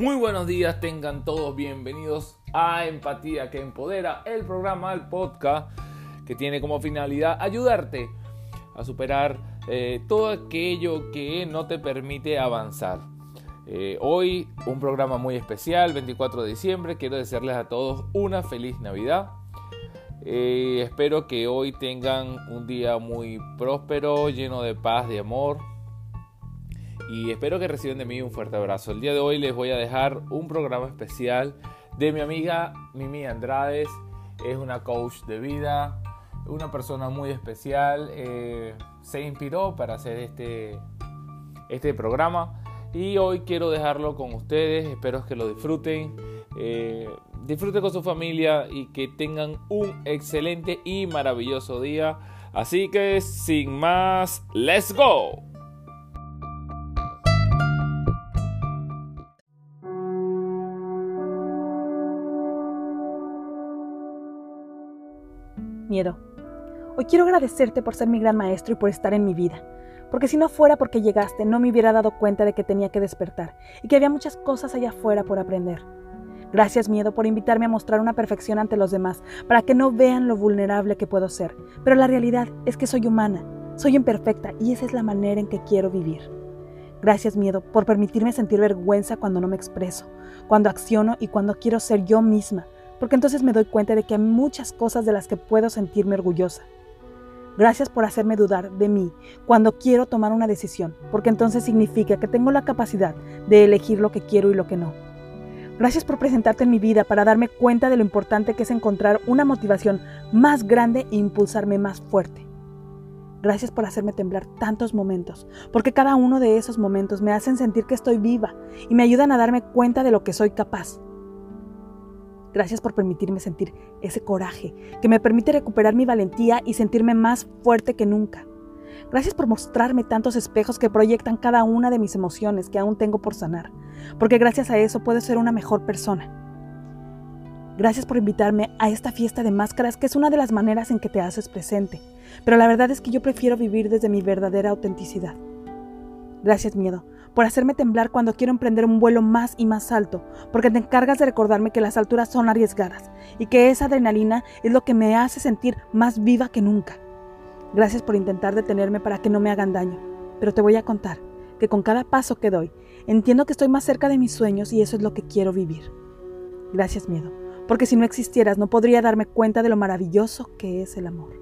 Muy buenos días, tengan todos bienvenidos a Empatía que Empodera, el programa, el podcast que tiene como finalidad ayudarte a superar eh, todo aquello que no te permite avanzar. Eh, hoy un programa muy especial, 24 de diciembre, quiero desearles a todos una feliz Navidad. Eh, espero que hoy tengan un día muy próspero, lleno de paz, de amor, y espero que reciban de mí un fuerte abrazo. El día de hoy les voy a dejar un programa especial de mi amiga Mimi Andrades. Es una coach de vida, una persona muy especial. Eh, se inspiró para hacer este, este programa y hoy quiero dejarlo con ustedes. Espero que lo disfruten. Eh, disfruten con su familia y que tengan un excelente y maravilloso día. Así que sin más, let's go. Miedo. Hoy quiero agradecerte por ser mi gran maestro y por estar en mi vida, porque si no fuera porque llegaste no me hubiera dado cuenta de que tenía que despertar y que había muchas cosas allá afuera por aprender. Gracias miedo por invitarme a mostrar una perfección ante los demás, para que no vean lo vulnerable que puedo ser. Pero la realidad es que soy humana, soy imperfecta y esa es la manera en que quiero vivir. Gracias miedo por permitirme sentir vergüenza cuando no me expreso, cuando acciono y cuando quiero ser yo misma, porque entonces me doy cuenta de que hay muchas cosas de las que puedo sentirme orgullosa. Gracias por hacerme dudar de mí cuando quiero tomar una decisión, porque entonces significa que tengo la capacidad de elegir lo que quiero y lo que no. Gracias por presentarte en mi vida para darme cuenta de lo importante que es encontrar una motivación más grande e impulsarme más fuerte. Gracias por hacerme temblar tantos momentos, porque cada uno de esos momentos me hacen sentir que estoy viva y me ayudan a darme cuenta de lo que soy capaz. Gracias por permitirme sentir ese coraje que me permite recuperar mi valentía y sentirme más fuerte que nunca. Gracias por mostrarme tantos espejos que proyectan cada una de mis emociones que aún tengo por sanar, porque gracias a eso puedo ser una mejor persona. Gracias por invitarme a esta fiesta de máscaras que es una de las maneras en que te haces presente, pero la verdad es que yo prefiero vivir desde mi verdadera autenticidad. Gracias miedo por hacerme temblar cuando quiero emprender un vuelo más y más alto, porque te encargas de recordarme que las alturas son arriesgadas y que esa adrenalina es lo que me hace sentir más viva que nunca. Gracias por intentar detenerme para que no me hagan daño, pero te voy a contar que con cada paso que doy, entiendo que estoy más cerca de mis sueños y eso es lo que quiero vivir. Gracias miedo, porque si no existieras no podría darme cuenta de lo maravilloso que es el amor.